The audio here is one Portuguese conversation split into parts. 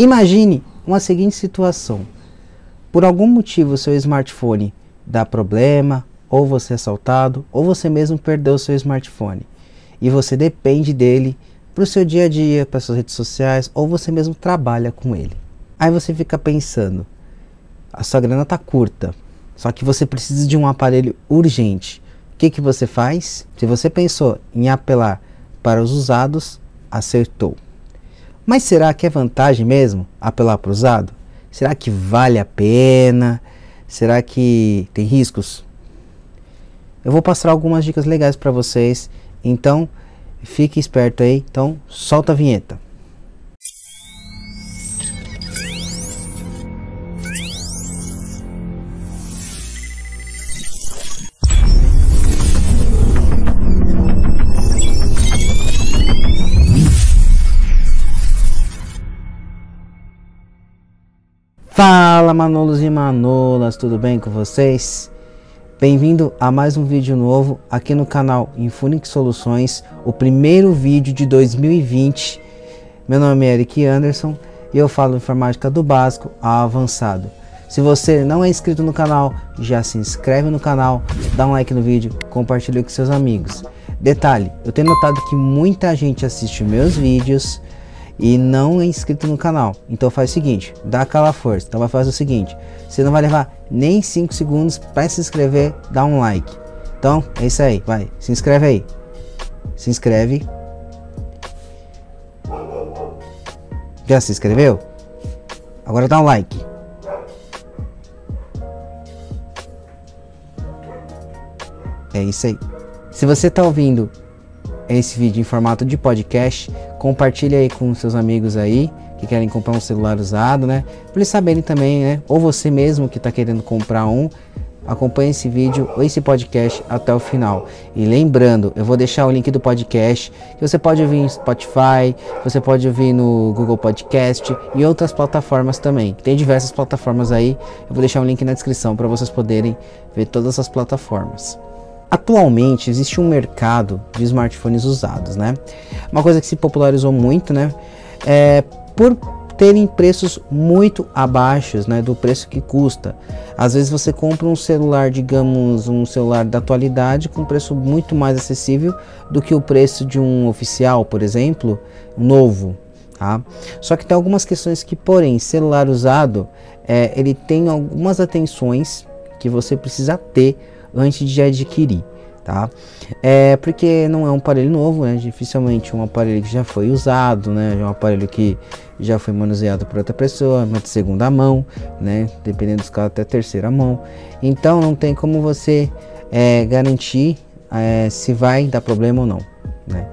Imagine uma seguinte situação: por algum motivo seu smartphone dá problema, ou você é assaltado, ou você mesmo perdeu o seu smartphone e você depende dele para o seu dia a dia, para suas redes sociais, ou você mesmo trabalha com ele. Aí você fica pensando, a sua grana está curta, só que você precisa de um aparelho urgente. O que, que você faz? Se você pensou em apelar para os usados, acertou. Mas será que é vantagem mesmo apelar para o usado? Será que vale a pena? Será que tem riscos? Eu vou passar algumas dicas legais para vocês, então fique esperto aí. Então solta a vinheta. Fala Manolos e Manolas, tudo bem com vocês? Bem-vindo a mais um vídeo novo aqui no canal Infunix Soluções, o primeiro vídeo de 2020. Meu nome é Eric Anderson e eu falo informática do básico ao avançado. Se você não é inscrito no canal, já se inscreve no canal, dá um like no vídeo, compartilha com seus amigos. Detalhe, eu tenho notado que muita gente assiste meus vídeos e não é inscrito no canal. Então faz o seguinte, dá aquela força. Então vai fazer o seguinte, você não vai levar nem 5 segundos para se inscrever, dá um like. Então é isso aí, vai, se inscreve aí. Se inscreve. Já se inscreveu? Agora dá um like. É isso aí. Se você está ouvindo esse vídeo em formato de podcast, compartilhe aí com seus amigos aí que querem comprar um celular usado, né? Para eles saberem também, né? Ou você mesmo que está querendo comprar um, acompanhe esse vídeo ou esse podcast até o final. E lembrando, eu vou deixar o link do podcast que você pode ouvir no Spotify, você pode ouvir no Google Podcast e outras plataformas também. Tem diversas plataformas aí. Eu vou deixar um link na descrição para vocês poderem ver todas as plataformas. Atualmente existe um mercado de smartphones usados, né? Uma coisa que se popularizou muito, né? É por terem preços muito abaixo né, do preço que custa. Às vezes você compra um celular, digamos, um celular da atualidade com preço muito mais acessível do que o preço de um oficial, por exemplo, novo. Tá? Só que tem algumas questões que, porém, celular usado, é, ele tem algumas atenções que você precisa ter antes de adquirir, tá? É porque não é um aparelho novo, né? Dificilmente um aparelho que já foi usado, né? É um aparelho que já foi manuseado por outra pessoa, de segunda mão, né? Dependendo dos casos até terceira mão. Então não tem como você é, garantir é, se vai dar problema ou não, né?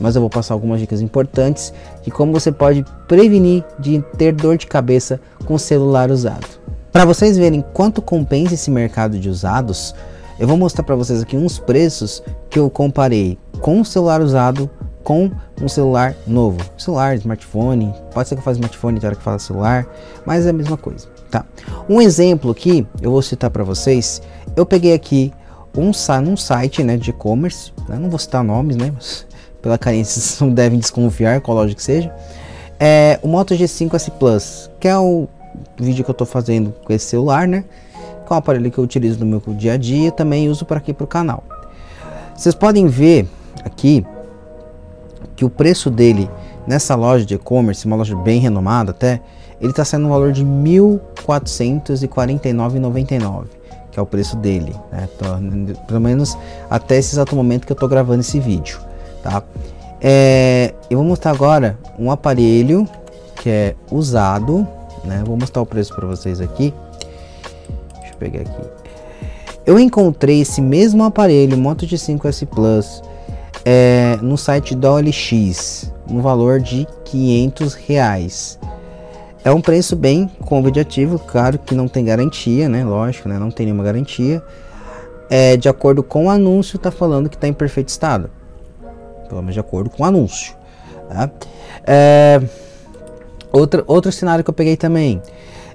Mas eu vou passar algumas dicas importantes de como você pode prevenir de ter dor de cabeça com celular usado. Para vocês verem quanto compensa esse mercado de usados, eu vou mostrar para vocês aqui uns preços que eu comparei com um celular usado com um celular novo. Celular, smartphone, pode ser que eu faça smartphone, tem hora que fala celular, mas é a mesma coisa, tá? Um exemplo aqui, eu vou citar para vocês, eu peguei aqui um, um site né, de e-commerce, né, não vou citar nomes, né, mas pela carência vocês não devem desconfiar, qual loja que seja, é o Moto G5 S Plus, que é o vídeo que eu estou fazendo com esse celular, né, um aparelho que eu utilizo no meu dia a dia, também uso para aqui para o canal. Vocês podem ver aqui que o preço dele nessa loja de e-commerce, uma loja bem renomada até, ele está sendo um valor de R$ 1.449,99, que é o preço dele, né? pelo menos até esse exato momento que eu estou gravando esse vídeo, tá? É, eu vou mostrar agora um aparelho que é usado, né? Vou mostrar o preço para vocês aqui pegar aqui. Eu encontrei esse mesmo aparelho Moto G5S Plus é, no site da OLX, no valor de 500 reais. É um preço bem convidativo, claro que não tem garantia, né? Lógico, né? Não tem nenhuma garantia. É, de acordo com o anúncio, tá falando que está em perfeito estado. Pelo menos de acordo com o anúncio. Tá? É, outra, outro cenário que eu peguei também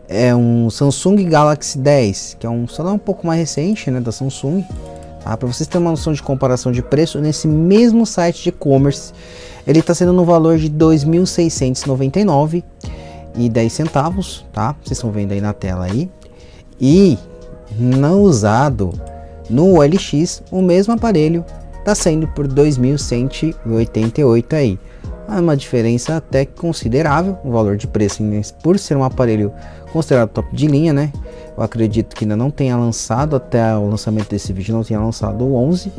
é um Samsung Galaxy 10, que é um celular um pouco mais recente, né, da Samsung. Tá? Para vocês terem uma noção de comparação de preço, nesse mesmo site de e-commerce, ele está sendo no valor de 2.699 e 10 centavos, tá? Vocês estão vendo aí na tela aí. E não usado no OLX, o mesmo aparelho está saindo por 2.188 aí. É uma diferença até considerável, o valor de preço por ser um aparelho considerado top de linha, né? Eu acredito que ainda não tenha lançado até o lançamento desse vídeo, não tenha lançado o 11,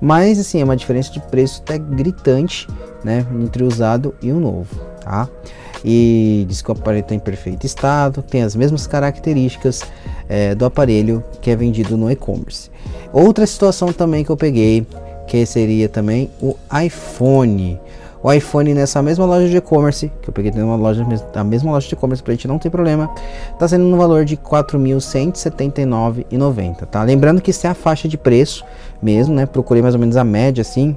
mas assim, é uma diferença de preço até gritante, né, entre o usado e o novo, tá? E diz que o aparelho está em perfeito estado, tem as mesmas características é, do aparelho que é vendido no e-commerce. Outra situação também que eu peguei, que seria também o iPhone. O iPhone nessa mesma loja de e-commerce, que eu peguei numa loja, a mesma loja de e-commerce pra gente não ter problema, tá sendo no valor de R$ 4.179,90, tá? Lembrando que isso é a faixa de preço mesmo, né? Procurei mais ou menos a média assim,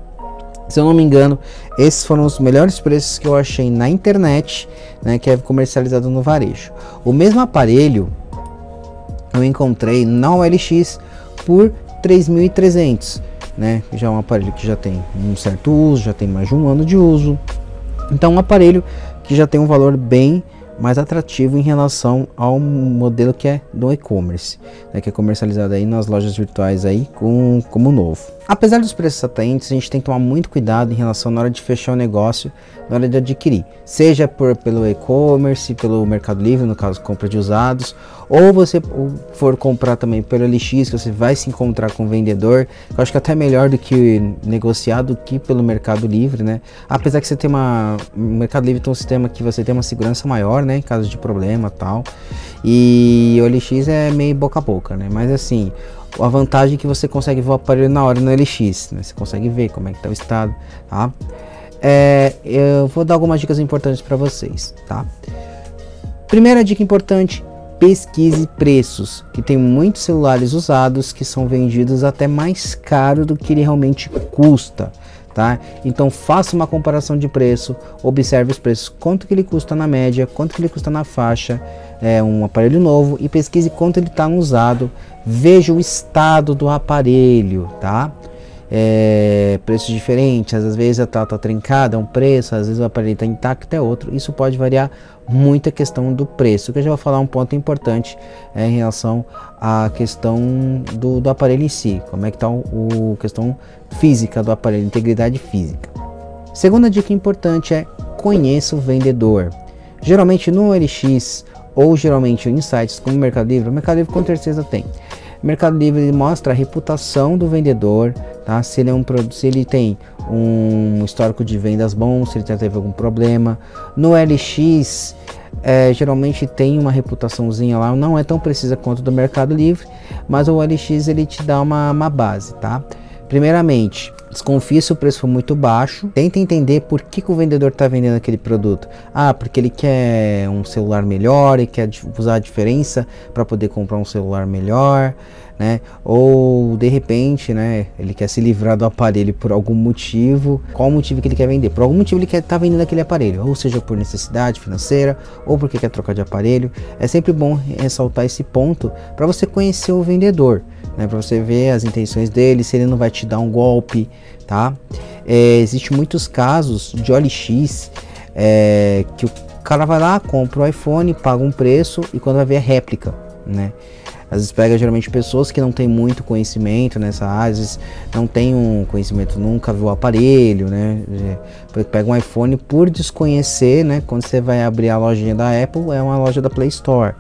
se eu não me engano, esses foram os melhores preços que eu achei na internet, né, que é comercializado no varejo. O mesmo aparelho eu encontrei na OLX por 3.300, né? Já é um aparelho que já tem um certo uso, já tem mais de um ano de uso. Então, um aparelho que já tem um valor bem mais atrativo em relação ao modelo que é do e-commerce, né, que é comercializado aí nas lojas virtuais aí com, como novo. Apesar dos preços atraentes, a gente tem que tomar muito cuidado em relação na hora de fechar o negócio, na hora de adquirir, seja por, pelo e-commerce, pelo Mercado Livre, no caso compra de usados, ou você for comprar também pelo LX, que você vai se encontrar com o vendedor, eu acho que até melhor do que negociar do que pelo Mercado Livre, né? Apesar que você tem uma o Mercado Livre tem um sistema que você tem uma segurança maior, né, em caso de problema, tal. E o LX é meio boca a boca, né? Mas assim, a vantagem é que você consegue ver o aparelho na hora no LX, né? Você consegue ver como é que tá o estado, tá? É, eu vou dar algumas dicas importantes para vocês, tá? Primeira dica importante, pesquise preços, que tem muitos celulares usados que são vendidos até mais caro do que ele realmente custa, tá? Então faça uma comparação de preço, observe os preços, quanto que ele custa na média, quanto que ele custa na faixa, é um aparelho novo e pesquise quanto ele está usado, veja o estado do aparelho, tá? É, preços diferentes, às vezes a tal tá trincada, é um preço, às vezes o aparelho está intacto, é outro. Isso pode variar muito a questão do preço, que eu já vou falar um ponto importante é, em relação à questão do, do, aparelho em si, como é que está a questão física do aparelho, integridade física. Segunda dica importante é conheça o vendedor. Geralmente no LX ou geralmente em sites como Mercado Livre, o Mercado Livre com certeza tem. Mercado Livre mostra a reputação do vendedor, tá? Se ele é um se ele tem um histórico de vendas bom, se ele já teve algum problema. No LX, é, geralmente tem uma reputaçãozinha lá, não é tão precisa quanto do Mercado Livre, mas o LX ele te dá uma, uma base, tá? Primeiramente, desconfie se o preço for muito baixo. Tenta entender por que, que o vendedor está vendendo aquele produto. Ah, porque ele quer um celular melhor, ele quer usar a diferença para poder comprar um celular melhor, né? Ou de repente, né, ele quer se livrar do aparelho por algum motivo. Qual o motivo que ele quer vender? Por algum motivo ele quer estar tá vendendo aquele aparelho, ou seja, por necessidade financeira, ou porque quer trocar de aparelho. É sempre bom ressaltar esse ponto para você conhecer o vendedor né, para você ver as intenções dele, se ele não vai te dar um golpe, tá? É, Existem muitos casos de OLX é, que o cara vai lá, compra o iPhone, paga um preço e quando vai ver é réplica, né? Às vezes pega geralmente pessoas que não têm muito conhecimento nessa área, às vezes não tem um conhecimento, nunca viu o aparelho, né? É, pega um iPhone por desconhecer, né? Quando você vai abrir a lojinha da Apple, é uma loja da Play Store.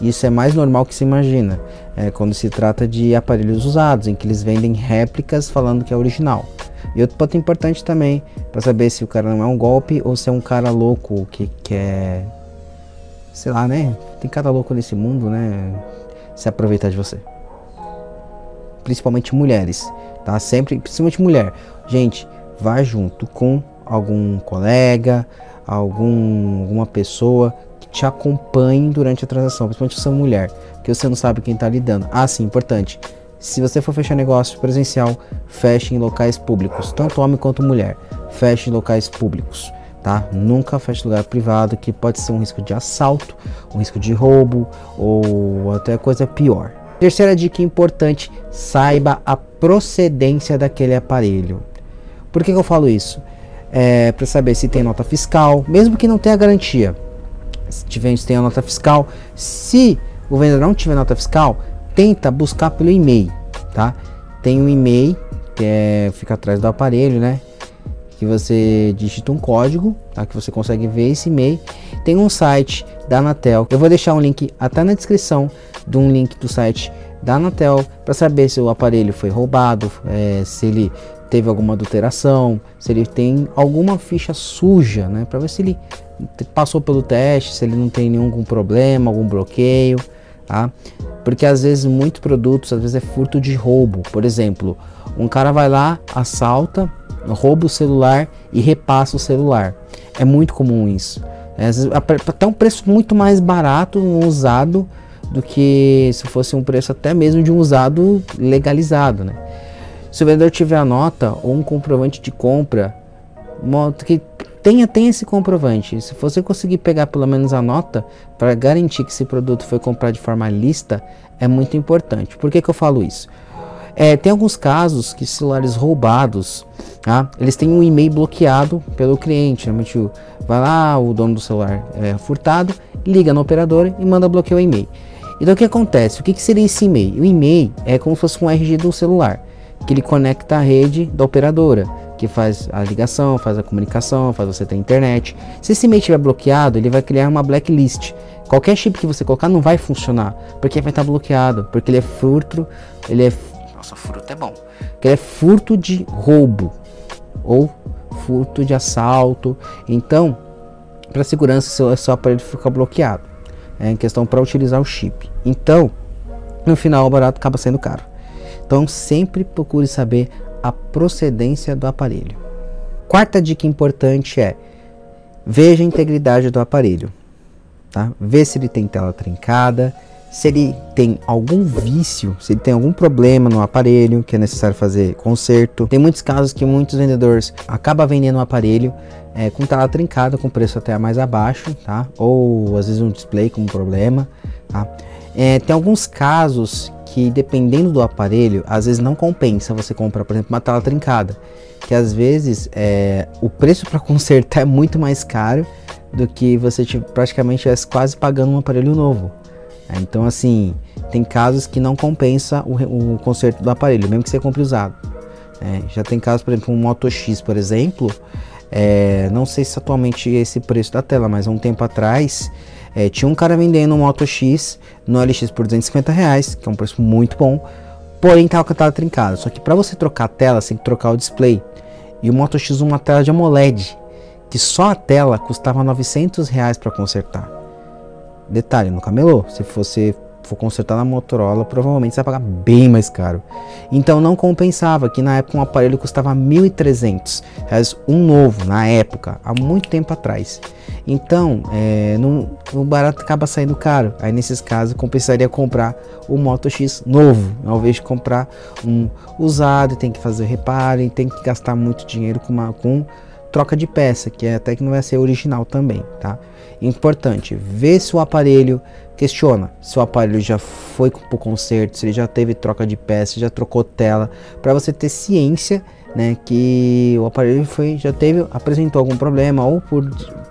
Isso é mais normal que se imagina, é, quando se trata de aparelhos usados, em que eles vendem réplicas falando que é original. E outro ponto importante também, para saber se o cara não é um golpe ou se é um cara louco que quer, sei lá, né? Tem cara louco nesse mundo, né? Se aproveitar de você. Principalmente mulheres, tá? Sempre, principalmente mulher. Gente, vá junto com algum colega, algum, alguma pessoa te acompanhem durante a transação, principalmente se você é mulher, que você não sabe quem está lidando. Ah, sim, importante. Se você for fechar negócio presencial, feche em locais públicos, tanto homem quanto mulher. Feche em locais públicos, tá? Nunca feche lugar privado, que pode ser um risco de assalto, um risco de roubo ou até coisa pior. Terceira dica importante: saiba a procedência daquele aparelho. Por que, que eu falo isso? É para saber se tem nota fiscal, mesmo que não tenha garantia se tiver se tem a nota fiscal. Se o vendedor não tiver nota fiscal, tenta buscar pelo e-mail, tá? Tem um e-mail que é fica atrás do aparelho, né? Que você digita um código, tá? Que você consegue ver esse e-mail. Tem um site da Anatel. Eu vou deixar um link até na descrição de um link do site da Anatel para saber se o aparelho foi roubado, é, se ele teve alguma adulteração, se ele tem alguma ficha suja, né? Para ver se ele passou pelo teste, se ele não tem nenhum problema, algum bloqueio, tá? Porque às vezes muitos produtos, às vezes é furto de roubo. Por exemplo, um cara vai lá, assalta, rouba o celular e repassa o celular. É muito comum isso. É, vezes, até um preço muito mais barato um usado do que se fosse um preço até mesmo de um usado legalizado, né? Se o vendedor tiver a nota ou um comprovante de compra, que tenha, tenha esse comprovante. Se você conseguir pegar pelo menos a nota para garantir que esse produto foi comprado de forma lista, é muito importante. Por que, que eu falo isso? É, tem alguns casos que celulares roubados, tá? eles têm um e-mail bloqueado pelo cliente. Realmente vai lá, o dono do celular é furtado, liga na operadora e manda bloquear o e-mail. Então o que acontece? O que, que seria esse e-mail? O e-mail é como se fosse um RG do celular que ele conecta a rede da operadora, que faz a ligação, faz a comunicação, faz você ter internet. Se esse e-mail estiver bloqueado, ele vai criar uma blacklist. Qualquer chip que você colocar não vai funcionar, porque vai estar bloqueado, porque ele é furto, ele é nossa, furto é bom. Que é furto de roubo ou furto de assalto. Então, para segurança, seu, seu aparelho fica bloqueado. É em questão para utilizar o chip. Então, no final, o barato acaba sendo caro. Então sempre procure saber a procedência do aparelho. Quarta dica importante é: veja a integridade do aparelho. Tá? Vê se ele tem tela trincada, se ele tem algum vício, se ele tem algum problema no aparelho que é necessário fazer conserto. Tem muitos casos que muitos vendedores acabam vendendo um aparelho é, com tela trincada, com preço até mais abaixo, tá? Ou às vezes um display com problema, tá? É, tem alguns casos que dependendo do aparelho, às vezes não compensa você comprar, por exemplo, uma tela trincada, que às vezes é, o preço para consertar é muito mais caro do que você tipo, praticamente estivesse quase pagando um aparelho novo. É, então assim, tem casos que não compensa o, o conserto do aparelho, mesmo que você compre usado. É, já tem casos, por exemplo, um Moto X, por exemplo, é, não sei se atualmente é esse preço da tela, mas há um tempo atrás é, tinha um cara vendendo um Moto X no LX por 250 reais, que é um preço muito bom, porém tava com a tela trincada. Só que para você trocar a tela, você tem que trocar o display. E o Moto X uma tela de AMOLED, que só a tela custava 900 reais para consertar. Detalhe, no camelô, se você for consertar na Motorola, provavelmente você vai pagar bem mais caro. Então não compensava, que na época um aparelho custava 1.300 reais, um novo, na época, há muito tempo atrás. Então, é, não, o barato acaba saindo caro. Aí nesses casos compensaria comprar o Moto X novo, ao invés de comprar um usado, tem que fazer reparo, tem que gastar muito dinheiro com, uma, com troca de peça, que é até que não vai ser original também, tá? Importante, ver se o aparelho questiona se o aparelho já foi para o conserto, se ele já teve troca de peça, já trocou tela, para você ter ciência, né, que o aparelho foi já teve apresentou algum problema ou por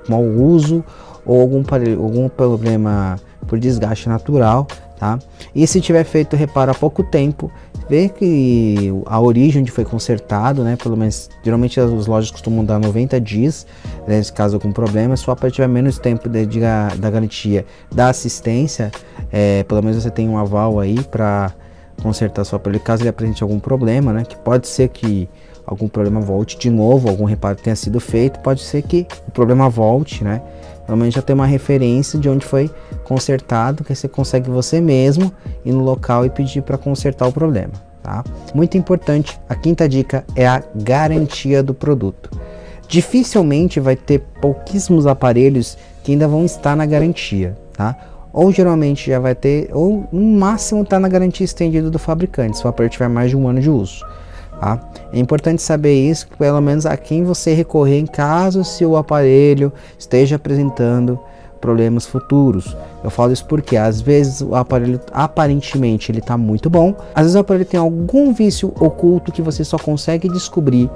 mau uso ou algum algum problema por desgaste natural, tá? E se tiver feito reparo há pouco tempo, ver que a origem onde foi consertado, né? Pelo menos, geralmente as lojas costumam dar 90 dias, né, nesse caso algum problema, só para tiver menos tempo de, de, da garantia da assistência, é, pelo menos você tem um aval aí para consertar sua aparelho caso ele apresente algum problema, né? Que pode ser que algum problema volte de novo, algum reparo tenha sido feito, pode ser que o problema volte, né? Pelo menos já tem uma referência de onde foi consertado, que você consegue você mesmo ir no local e pedir para consertar o problema. Tá? Muito importante, a quinta dica é a garantia do produto. Dificilmente vai ter pouquíssimos aparelhos que ainda vão estar na garantia, tá? Ou geralmente já vai ter, ou no máximo está na garantia estendida do fabricante, se o aparelho tiver mais de um ano de uso. Tá? É importante saber isso, pelo menos a quem você recorrer em caso se o aparelho esteja apresentando problemas futuros. Eu falo isso porque às vezes o aparelho aparentemente ele está muito bom, às vezes o aparelho tem algum vício oculto que você só consegue descobrir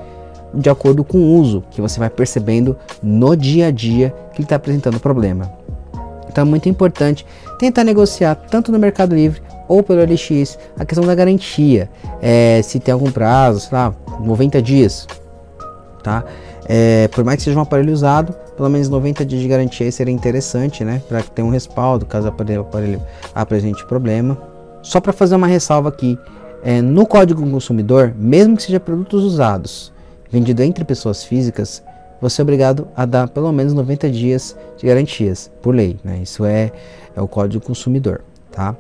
de acordo com o uso, que você vai percebendo no dia a dia que ele está apresentando problema. Então é muito importante tentar negociar tanto no Mercado Livre ou pelo LX a questão da garantia. É, se tem algum prazo, sei lá, 90 dias, tá? É, por mais que seja um aparelho usado, pelo menos 90 dias de garantia seria interessante, né? Para ter um respaldo caso o aparelho, aparelho apresente problema. Só para fazer uma ressalva aqui, é, no Código Consumidor, mesmo que seja produtos usados, vendido entre pessoas físicas, você é obrigado a dar pelo menos 90 dias de garantias, por lei. Né? Isso é, é o Código Consumidor, tá?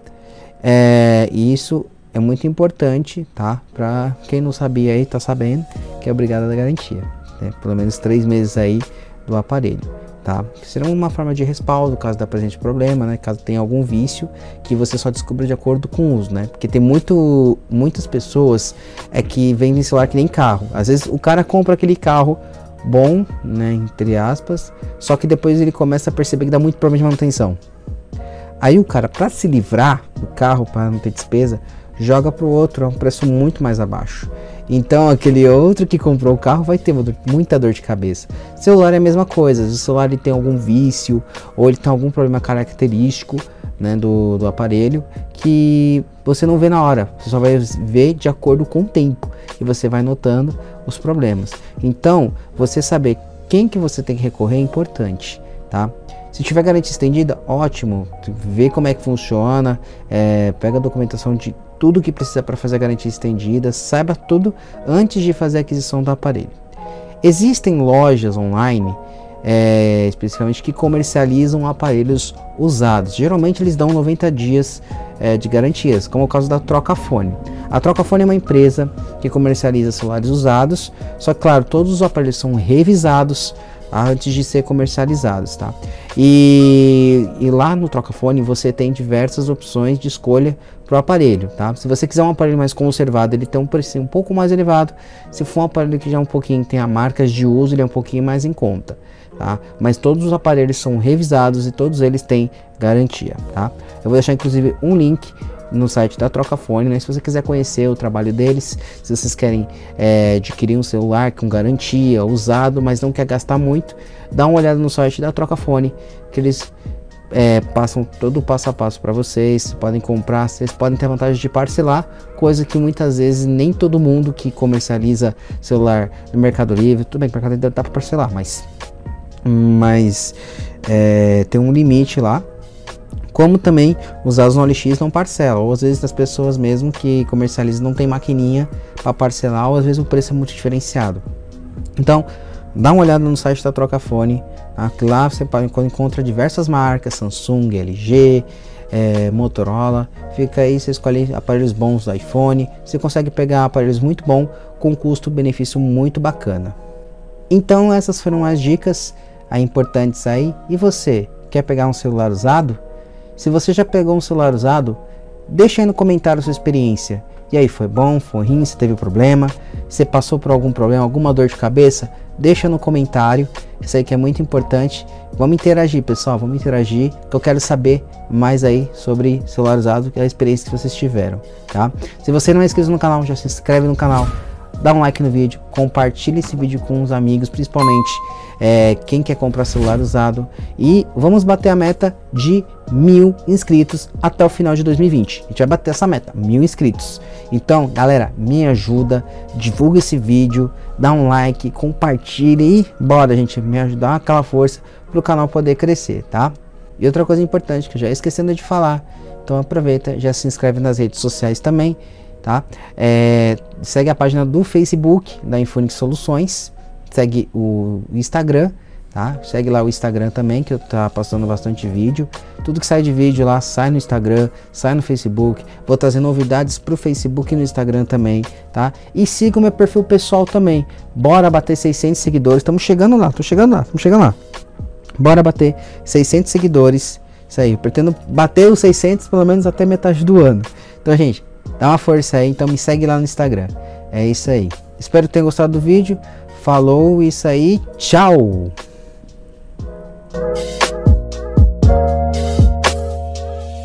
É, e isso é muito importante, tá? Para quem não sabia aí, tá sabendo que é obrigado a dar garantia. Né? Pelo menos três meses aí do aparelho tá? Será uma forma de respaldo caso da presente problema, né? Caso tenha algum vício que você só descubra de acordo com o uso, né? Porque tem muito, muitas pessoas é que vendem celular que nem carro. Às vezes o cara compra aquele carro bom, né, entre aspas, só que depois ele começa a perceber que dá muito problema de manutenção. Aí o cara, para se livrar do carro, para não ter despesa, joga para o outro a um preço muito mais abaixo. Então aquele outro que comprou o carro vai ter muita dor de cabeça. Celular é a mesma coisa. Se o celular ele tem algum vício ou ele tem algum problema característico né, do, do aparelho que você não vê na hora. Você só vai ver de acordo com o tempo e você vai notando os problemas. Então você saber quem que você tem que recorrer é importante, tá? Se tiver garantia estendida, ótimo. Vê como é que funciona, é, pega a documentação de tudo que precisa para fazer a garantia estendida, saiba tudo antes de fazer a aquisição do aparelho. Existem lojas online, é, especificamente, que comercializam aparelhos usados. Geralmente eles dão 90 dias é, de garantias, como é o caso da Trocafone. A Trocafone é uma empresa que comercializa celulares usados, só que, claro, todos os aparelhos são revisados antes de ser comercializados, tá? E, e lá no Trocafone você tem diversas opções de escolha para o aparelho, tá? Se você quiser um aparelho mais conservado, ele tem um preço um pouco mais elevado. Se for um aparelho que já é um pouquinho tem a marcas de uso, ele é um pouquinho mais em conta, tá? Mas todos os aparelhos são revisados e todos eles têm garantia, tá? Eu vou deixar inclusive um link no site da Trocafone, né? Se você quiser conhecer o trabalho deles, se vocês querem é, adquirir um celular com garantia, usado, mas não quer gastar muito, dá uma olhada no site da Trocafone, que eles é, passam todo o passo a passo para vocês, podem comprar, vocês podem ter a vantagem de parcelar, coisa que muitas vezes nem todo mundo que comercializa celular no Mercado Livre, tudo bem Mercado Livre dá para parcelar, mas, mas é, tem um limite lá como também os no OLX não parcelam, ou às vezes as pessoas mesmo que comercializam não tem maquininha para parcelar, ou às vezes o preço é muito diferenciado. Então, dá uma olhada no site da Trocafone, tá? lá você encontra diversas marcas, Samsung, LG, é, Motorola, fica aí, você escolhe aparelhos bons do iPhone, você consegue pegar aparelhos muito bons com custo-benefício muito bacana. Então essas foram as dicas aí, importantes aí, e você, quer pegar um celular usado? Se você já pegou um celular usado, deixa aí no comentário sua experiência. E aí, foi bom, foi ruim, você teve problema, você passou por algum problema, alguma dor de cabeça? Deixa no comentário, isso aí que é muito importante. Vamos interagir, pessoal, vamos interagir, que eu quero saber mais aí sobre celular usado, que é a experiência que vocês tiveram, tá? Se você não é inscrito no canal, já se inscreve no canal, dá um like no vídeo, compartilha esse vídeo com os amigos, principalmente é, quem quer comprar celular usado. E vamos bater a meta de mil inscritos até o final de 2020. A gente vai bater essa meta, mil inscritos. Então, galera, me ajuda, divulga esse vídeo, dá um like, compartilha e bora, gente, me ajudar aquela força para o canal poder crescer, tá? E outra coisa importante que eu já esquecendo de falar, então aproveita, já se inscreve nas redes sociais também, tá? É, segue a página do Facebook da Infonix Soluções segue o Instagram, tá? Segue lá o Instagram também, que eu tá passando bastante vídeo. Tudo que sai de vídeo lá sai no Instagram, sai no Facebook. Vou trazer novidades pro Facebook e no Instagram também, tá? E siga o meu perfil pessoal também. Bora bater 600 seguidores. Estamos chegando lá, tô chegando lá, estamos chegando lá. Bora bater 600 seguidores. Isso aí, pretendo bater os 600 pelo menos até metade do ano. Então, gente, dá uma força aí, então me segue lá no Instagram. É isso aí. Espero que tenham gostado do vídeo. Falou isso aí, tchau!